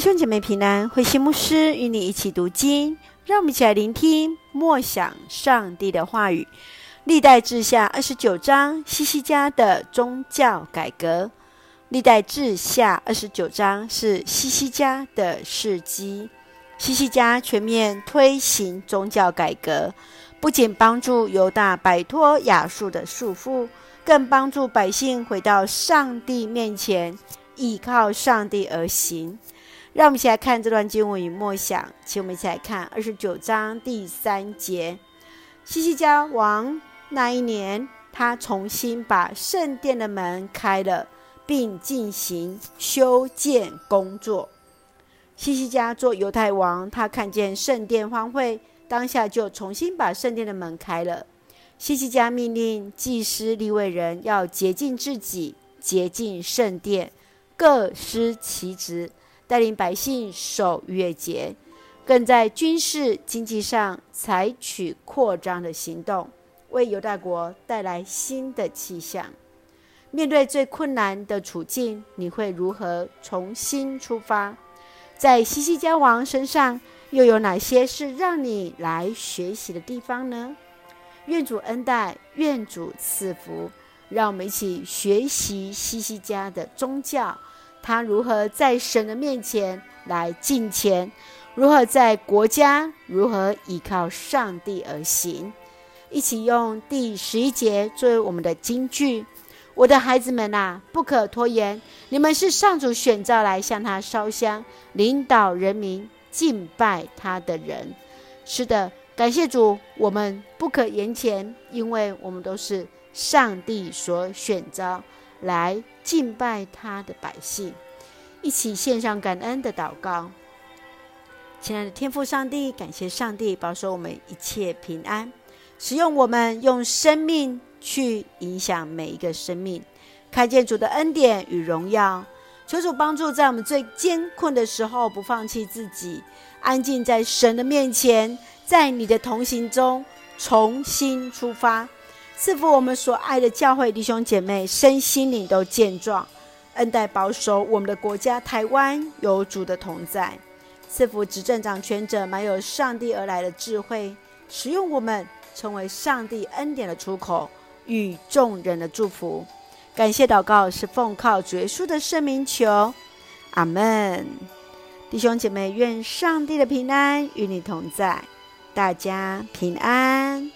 兄姐妹平安，慧馨牧师与你一起读经，让我们一起来聆听默想上帝的话语。历代志下二十九章，西西家的宗教改革。历代志下二十九章是西西家的事迹。西西家全面推行宗教改革，不仅帮助犹大摆脱亚述的束缚，更帮助百姓回到上帝面前，依靠上帝而行。让我们一起来看这段经文与默想，请我们一起来看二十九章第三节。西西家王那一年，他重新把圣殿的门开了，并进行修建工作。西西家做犹太王，他看见圣殿荒废，当下就重新把圣殿的门开了。西西家命令祭司利未人要洁净自己，洁净圣殿，各司其职。带领百姓守月节，更在军事经济上采取扩张的行动，为犹大国带来新的气象。面对最困难的处境，你会如何重新出发？在西西家王身上，又有哪些是让你来学习的地方呢？愿主恩待，愿主赐福，让我们一起学习西西家的宗教。他如何在神的面前来敬虔？如何在国家？如何依靠上帝而行？一起用第十一节作为我们的金句：我的孩子们啊，不可拖延！你们是上主选召来向他烧香、领导人民敬拜他的人。是的，感谢主，我们不可言前，因为我们都是上帝所选召。来敬拜他的百姓，一起献上感恩的祷告。亲爱的天父上帝，感谢上帝保守我们一切平安，使用我们用生命去影响每一个生命，看见主的恩典与荣耀。求主帮助在我们最艰困的时候不放弃自己，安静在神的面前，在你的同行中重新出发。赐福我们所爱的教会弟兄姐妹，身心灵都健壮，恩待保守我们的国家台湾有主的同在。赐福执政掌权者，满有上帝而来的智慧，使用我们成为上帝恩典的出口与众人的祝福。感谢祷告是奉靠主耶稣的圣名求，阿门。弟兄姐妹，愿上帝的平安与你同在，大家平安。